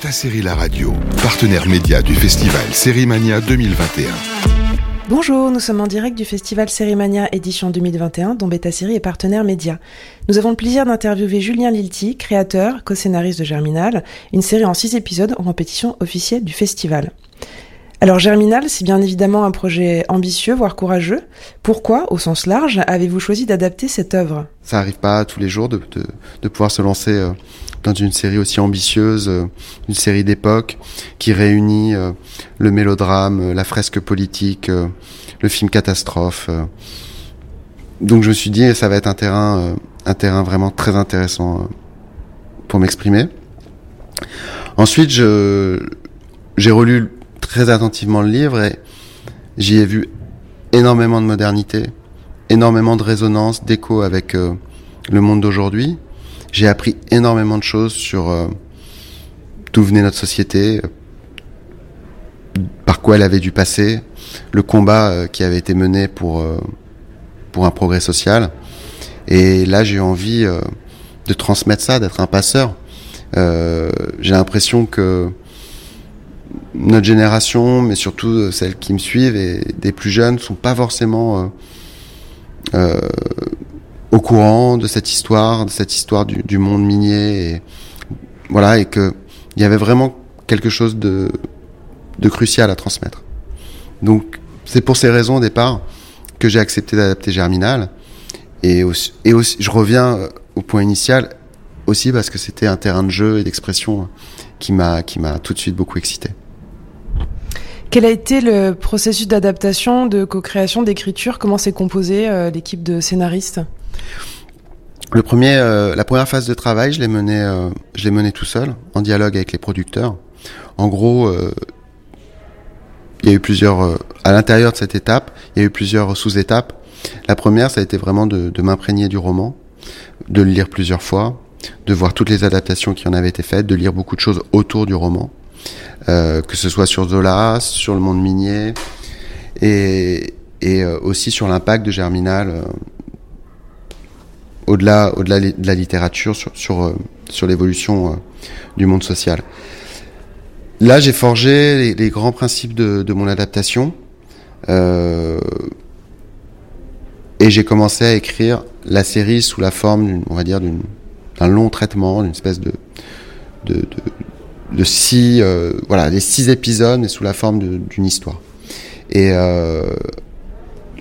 Beta Série La Radio, partenaire média du festival Sérimania 2021. Bonjour, nous sommes en direct du festival Sérimania édition 2021 dont Beta Série est partenaire média. Nous avons le plaisir d'interviewer Julien Lilti, créateur, co-scénariste de Germinal, une série en six épisodes en compétition officielle du festival. Alors Germinal, c'est bien évidemment un projet ambitieux, voire courageux. Pourquoi, au sens large, avez-vous choisi d'adapter cette œuvre? Ça n'arrive pas tous les jours de, de, de pouvoir se lancer euh, dans une série aussi ambitieuse, euh, une série d'époque qui réunit euh, le mélodrame, la fresque politique, le film catastrophe. Donc je me suis dit, ça va être un terrain, un terrain vraiment très intéressant pour m'exprimer. Ensuite, j'ai relu très attentivement le livre et j'y ai vu énormément de modernité, énormément de résonance, d'écho avec euh, le monde d'aujourd'hui. J'ai appris énormément de choses sur euh, d'où venait notre société, par quoi elle avait dû passer, le combat euh, qui avait été mené pour pour un progrès social. Et là, j'ai envie de transmettre ça, d'être un passeur. j'ai l'impression que notre génération, mais surtout euh, celles qui me suivent et des plus jeunes, sont pas forcément euh, euh, au courant de cette histoire, de cette histoire du, du monde minier, et voilà, et que il y avait vraiment quelque chose de, de crucial à transmettre. Donc, c'est pour ces raisons au départ que j'ai accepté d'adapter Germinal, et aussi, et aussi, je reviens au point initial aussi parce que c'était un terrain de jeu et d'expression qui m'a qui m'a tout de suite beaucoup excité. Quel a été le processus d'adaptation, de co-création, d'écriture? Comment s'est composée euh, l'équipe de scénaristes? Le premier, euh, la première phase de travail, je l'ai mené, euh, je l'ai mené tout seul, en dialogue avec les producteurs. En gros, il y a eu plusieurs, à l'intérieur de cette étape, il y a eu plusieurs sous-étapes. La première, ça a été vraiment de, m'imprégner du roman, de le lire plusieurs fois, de voir toutes les adaptations qui en avaient été faites, de lire beaucoup de choses autour du roman, euh, que ce soit sur Zola, sur le monde minier, et, euh, aussi sur l'impact de Germinal euh, au-delà au-delà de la littérature sur sur, euh, l'évolution euh, du monde social. Là, j'ai forgé les, grands principes de, de mon adaptation et j'ai commencé à écrire la série sous la forme, on va dire, d'une un long traitement, une espèce de, de, de six euh, voilà des six épisodes sous la forme d'une histoire. Et euh,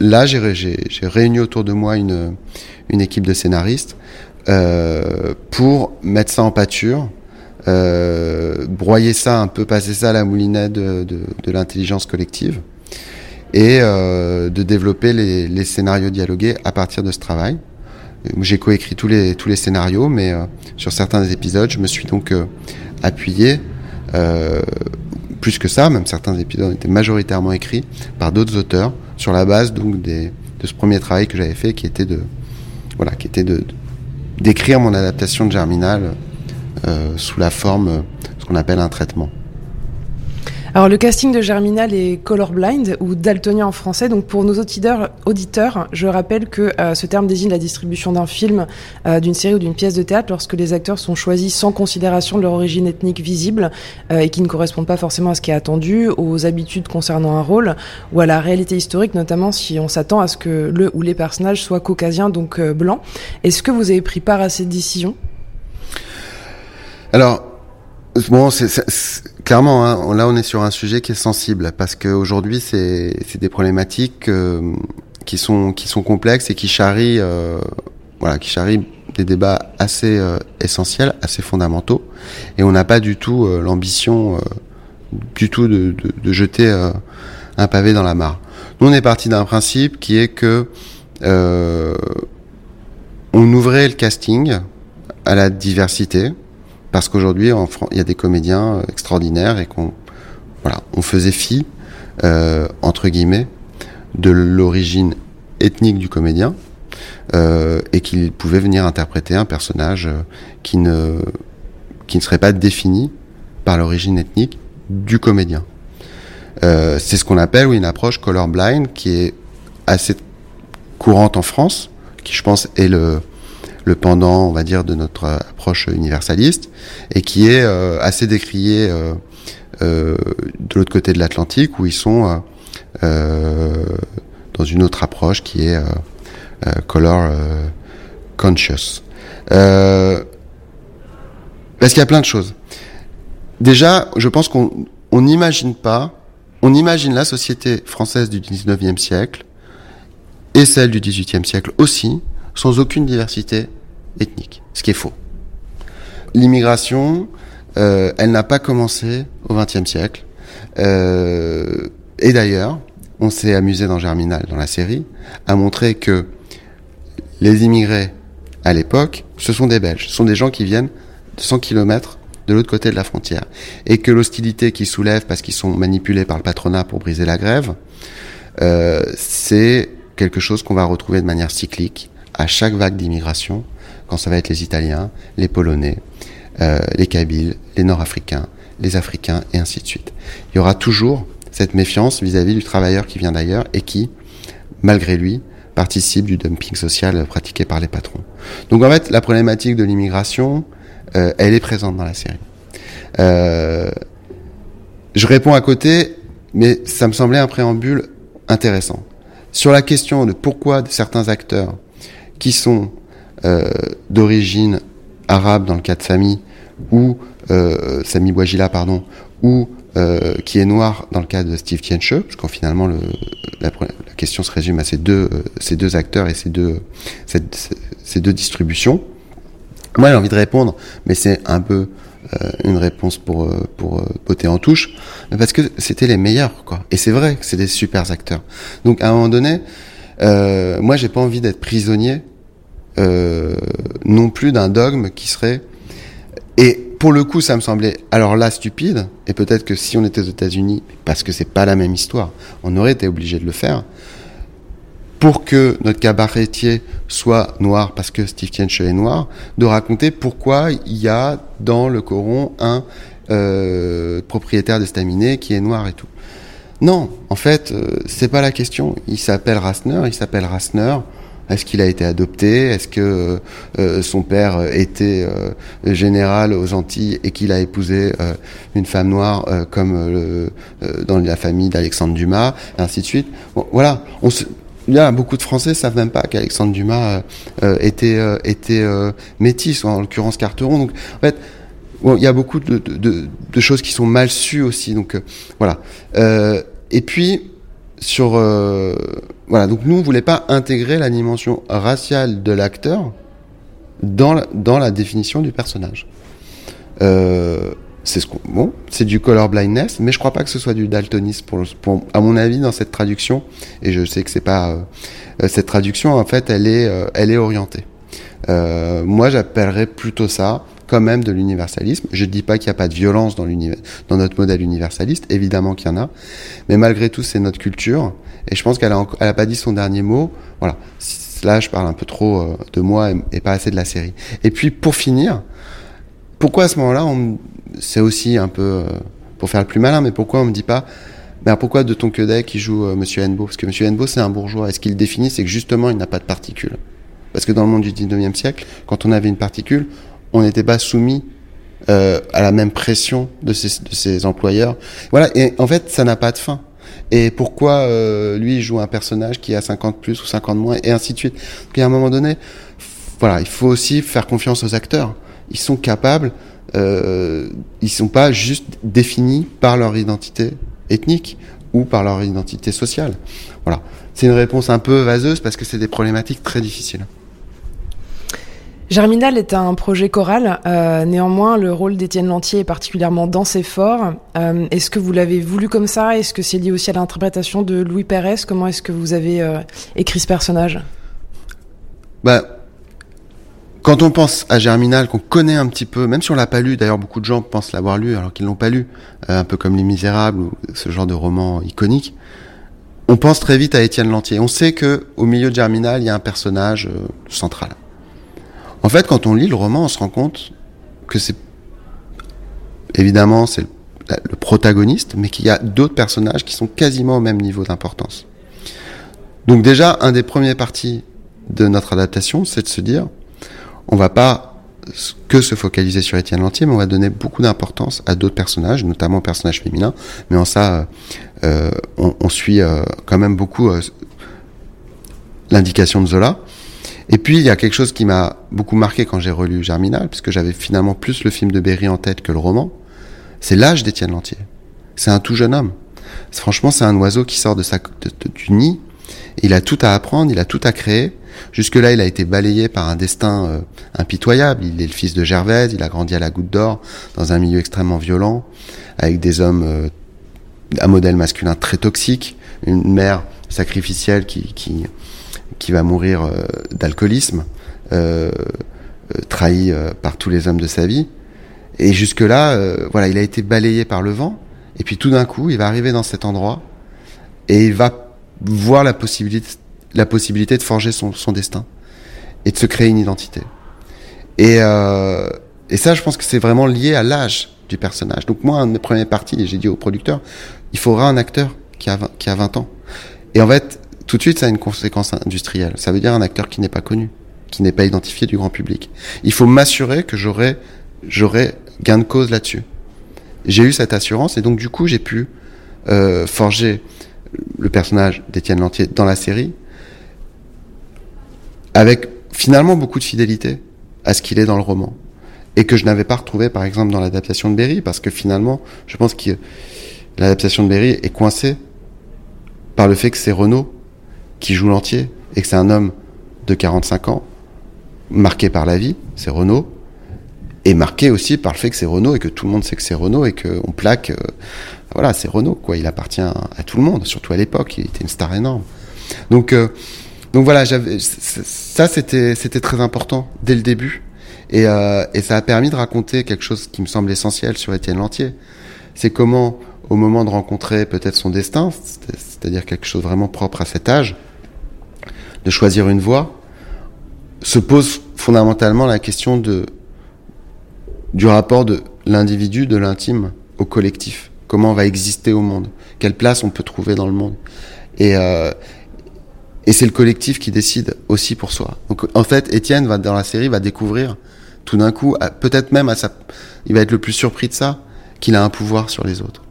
là, j'ai réuni autour de moi une une équipe de scénaristes euh, pour mettre ça en pâture. Euh, broyer ça un peu, passer ça à la moulinette de, de, de l'intelligence collective et euh, de développer les, les, scénarios dialogués à partir de ce travail. J'ai coécrit tous les tous les scénarios, mais euh, sur certains des épisodes, je me suis donc appuyé euh, plus que ça, même certains épisodes étaient majoritairement écrits par d'autres auteurs sur la base donc de ce premier travail que j'avais fait, qui était de voilà, qui était de d'écrire mon adaptation de Germinal euh, sous la forme ce qu'on appelle un traitement. Alors le casting de Germinal est colorblind ou daltonien en français. Donc pour nos auditeurs, auditeurs je rappelle que euh, ce terme désigne la distribution d'un film, euh, d'une série ou d'une pièce de théâtre lorsque les acteurs sont choisis sans considération de leur origine ethnique visible euh, et qui ne correspondent pas forcément à ce qui est attendu, aux habitudes concernant un rôle ou à la réalité historique, notamment si on s'attend à ce que le ou les personnages soient caucasiens, donc blancs. Est-ce que vous avez pris part à cette décision? Alors, Bon, c'est, clairement, hein, là on est sur un sujet qui est sensible parce qu'aujourd'hui c'est, des problématiques euh, qui sont complexes et qui charrient euh, des débats assez euh, essentiels, assez fondamentaux et on n'a pas du tout l'ambition du tout de, de, de jeter un pavé dans la mare. Nous on est parti d'un principe qui est que on ouvrait le casting à la diversité parce qu'aujourd'hui il y a des comédiens extraordinaires et qu'on faisait fi euh, entre guillemets de l'origine ethnique du comédien euh, et qu'il pouvait venir interpréter un personnage euh, qui ne serait pas défini par l'origine ethnique du comédien. Euh, c'est ce qu'on appelle une approche colorblind qui est assez courante en France, qui je pense est le le pendant, on va dire, de notre approche universaliste, et qui est assez décrié de l'autre côté de l'Atlantique, où ils sont dans une autre approche qui est color conscious. parce qu'il y a plein de choses. Déjà, je pense qu'on n'imagine pas, on imagine la société française du 19e siècle et celle du 18e siècle aussi, sans aucune diversité ethnique, ce qui est faux. L'immigration, euh, elle n'a pas commencé au 20e siècle. Euh, et d'ailleurs, on s'est amusé dans Germinal, dans la série, à montrer que les immigrés à l'époque, ce sont des Belges, ce sont des gens qui viennent de 100 km de l'autre côté de la frontière. Et que l'hostilité qu'ils soulèvent parce qu'ils sont manipulés par le patronat pour briser la grève, euh, c'est quelque chose qu'on va retrouver de manière cyclique à chaque vague d'immigration, quand ça va être les Italiens, les Polonais, euh, les Kabyles, les Nord-Africains, les Africains, et ainsi de suite. Il y aura toujours cette méfiance vis-à-vis du travailleur qui vient d'ailleurs et qui, malgré lui, participe du dumping social pratiqué par les patrons. Donc en fait, la problématique de l'immigration, euh, elle est présente dans la série. Euh, je réponds à côté, mais ça me semblait un préambule intéressant. Sur la question de pourquoi certains acteurs qui sont d'origine arabe dans le cas de Sami, ou Sami Bouagila, pardon, ou qui est noir dans le cas de Steve Tienche, parce qu'en finalement le, la, question se résume à ces deux, ces deux acteurs et ces deux, ces deux distributions. Moi, j'ai envie de répondre, mais c'est un peu euh, une réponse pour euh, pour euh, en touche, parce que c'était les meilleurs, quoi. Et c'est vrai que c'est des super acteurs. Donc, à un moment donné, euh, moi, j'ai pas envie d'être prisonnier euh, non plus d'un dogme qui serait. Et pour le coup, ça me semblait alors là stupide. Et peut-être que si on était aux États-Unis, parce que c'est pas la même histoire, on aurait été obligé de le faire pour que notre cabaretier soit noir, parce que Steve Tienche est noir, de raconter pourquoi il y a dans le coron un euh, propriétaire d'estaminet qui est noir et tout. Non, en fait, euh, c'est pas la question. Il s'appelle Rasner, il s'appelle Rasner. Est-ce qu'il a été adopté? Est-ce que euh, son père était général aux Antilles et qu'il a épousé une femme noire comme dans la famille d'Alexandre Dumas, et ainsi de suite? Bon, Voilà, on se, a beaucoup de Français savent même pas qu'Alexandre Dumas euh, euh, était euh, était métis, en l'occurrence Carteron. Donc en fait, il y a beaucoup de, de, de, choses qui sont mal sues aussi. Donc voilà. et puis sur voilà. Donc nous, on voulait pas intégrer la dimension raciale de l'acteur dans la, dans la définition du personnage. Euh, c'est ce bon, c'est du color blindness, mais je crois pas que ce soit du daltonisme pour, à mon avis dans cette traduction. Et je sais que c'est pas euh, euh, cette traduction en fait, elle est, euh, elle est orientée. moi, j'appellerais plutôt ça quand même de l'universalisme. Je dis pas qu'il n'y a pas de violence dans, notre modèle universaliste, évidemment qu'il y en a, mais malgré tout, c'est notre culture. Et je pense qu'elle a, elle a pas dit son dernier mot. Voilà. Là, je parle un peu trop de moi et, pas assez de la série. Et puis, pour finir, pourquoi à ce moment-là, c'est aussi un peu euh, pour faire le plus malin, mais pourquoi on me dit pas, ben pourquoi de ton Quedet qui joue euh, Monsieur Hennebeau? Parce que Monsieur Hennebeau, c'est un bourgeois. Et ce qu'il définit, c'est que justement, il n'a pas de particules. Parce que dans le monde du 19e siècle, quand on avait une particule, on n'était pas soumis euh, à la même pression de ses, de employeurs. Voilà, et en fait, ça n'a pas de fin. Et pourquoi euh, lui joue un personnage qui a 50 plus ou 50 moins, et ainsi de suite. Donc à un moment donné, voilà, il faut aussi faire confiance aux acteurs ils sont capables, euh, ils sont pas juste définis par leur identité ethnique ou par leur identité sociale. Voilà. C'est une réponse un peu vaseuse parce que c'est des problématiques très difficiles. Germinal est un projet choral. Euh, néanmoins, le rôle d'Étienne Lantier est particulièrement dense et fort. Euh, est-ce que vous l'avez voulu comme ça? Est-ce que c'est lié aussi à l'interprétation de Louis Pérez? Comment est-ce que vous avez euh, écrit ce personnage? Bah, quand on pense à Germinal, qu'on connaît un petit peu, même si on l'a pas lu, d'ailleurs beaucoup de gens pensent l'avoir lu alors qu'ils l'ont pas lu, euh, un peu comme Les Misérables ou ce genre de roman iconique, on pense très vite à Étienne Lantier. On sait que au milieu de Germinal, il y a un personnage euh, central. En fait, quand on lit le roman, on se rend compte que c'est évidemment c'est le, protagoniste, mais qu'il y a d'autres personnages qui sont quasiment au même niveau d'importance. Donc déjà, un des premiers parties de notre adaptation, c'est de se dire on va pas que se focaliser sur Étienne Lantier, mais on va donner beaucoup d'importance à d'autres personnages, notamment aux personnages féminins. Mais en ça, euh, on, on, suit euh, quand même beaucoup euh, l'indication de Zola. Et puis, il y a quelque chose qui m'a beaucoup marqué quand j'ai relu Germinal, puisque j'avais finalement plus le film de Berry en tête que le roman. C'est l'âge d'Étienne Lantier. C'est un tout jeune homme. Franchement, c'est un oiseau qui sort de sa, de, du nid. Il a tout à apprendre, il a tout à créer. Jusque-là, il a été balayé par un destin euh, impitoyable. Il est le fils de Gervaise, il a grandi à la Goutte d'Or, dans un milieu extrêmement violent, avec des hommes, euh, un modèle masculin très toxique, une mère sacrificielle qui, qui, qui va mourir euh, d'alcoolisme, euh, euh, trahi par tous les hommes de sa vie. Et jusque-là, voilà, il a été balayé par le vent. Et puis tout d'un coup, il va arriver dans cet endroit et il va voir la possibilité, la possibilité de forger son, son destin et de se créer une identité. Et, euh, et ça, je pense que c'est vraiment lié à l'âge du personnage. Donc moi, un de mes premiers parties, j'ai dit au producteur, il faudra un acteur qui a 20, qui a 20 ans. Et en fait, tout de suite, ça a une conséquence industrielle. Ça veut dire un acteur qui n'est pas connu, qui n'est pas identifié du grand public. Il faut m'assurer que j'aurai, j'aurai gain de cause là-dessus. J'ai eu cette assurance et donc du coup, j'ai pu euh, forger le personnage d'Étienne Lantier dans la série avec finalement beaucoup de fidélité à ce qu'il est dans le roman et que je n'avais pas retrouvé par exemple dans l'adaptation de Berry parce que finalement je pense que l'adaptation de Berry est coincée par le fait que c'est Renaud qui joue l'entier et que c'est un homme de 45 ans marqué par la vie, c'est Renaud et marqué aussi par le fait que c'est Renault et que tout le monde sait que c'est Renault et qu'on plaque, euh, voilà, c'est Renault, quoi. Il appartient à tout le monde, surtout à l'époque. Il était une star énorme. Donc, euh, donc voilà, ça c'était, c'était très important dès le début. Et, euh, et ça a permis de raconter quelque chose qui me semble essentiel sur Étienne Lantier. C'est comment, au moment de rencontrer peut-être son destin, c'est-à-dire quelque chose vraiment propre à cet âge, choisir une voie, se pose fondamentalement la question du rapport de l'individu, de l'intime au collectif. Comment on va exister au monde? Quelle place on peut trouver dans le monde? Et, euh, et c'est le collectif qui décide aussi pour soi. Donc en fait, Étienne va dans la série va découvrir tout d'un coup, peut-être même à sa, il va être le plus surpris de ça, qu'il a un pouvoir sur les autres.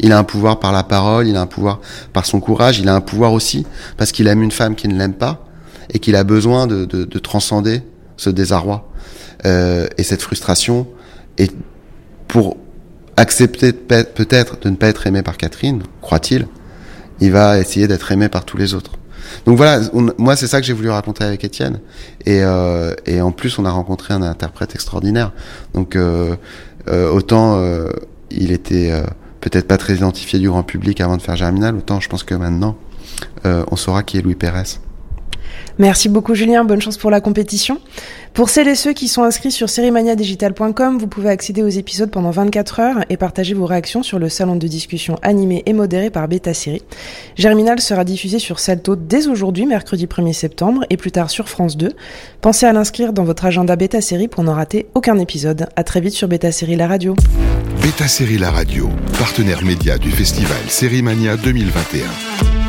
Il a un pouvoir par la parole, il a un pouvoir par son courage, il a un pouvoir aussi parce qu'il aime une femme qui ne l'aime pas et qu'il a besoin de, de, de, transcender ce désarroi euh, et cette frustration et pour accepter peut-être de ne pas être aimé par Catherine, croit-il, il va essayer d'être aimé par tous les autres. Donc voilà, moi c'est ça que j'ai voulu raconter avec Étienne. Et, euh, et, en plus, on a rencontré un interprète extraordinaire. Donc euh, euh, autant euh, il était euh, peut-être pas très identifié du grand public avant de faire Germinal, autant je pense que maintenant, euh, on saura qui est Louis Pérez. Merci beaucoup Julien, bonne chance pour la compétition. Pour celles et ceux qui sont inscrits sur seriemaniadigital.com, vous pouvez accéder aux épisodes pendant 24 heures et partager vos réactions sur le salon de discussion animé et modéré par Beta Série. Germinal sera diffusé sur Salto dès aujourd'hui, mercredi 1er septembre, et plus tard sur France 2. Pensez à l'inscrire dans votre agenda Beta Série pour n'en rater aucun épisode. À très vite sur Beta Série La Radio. Beta Série La Radio, partenaire média du festival Série Mania 2021.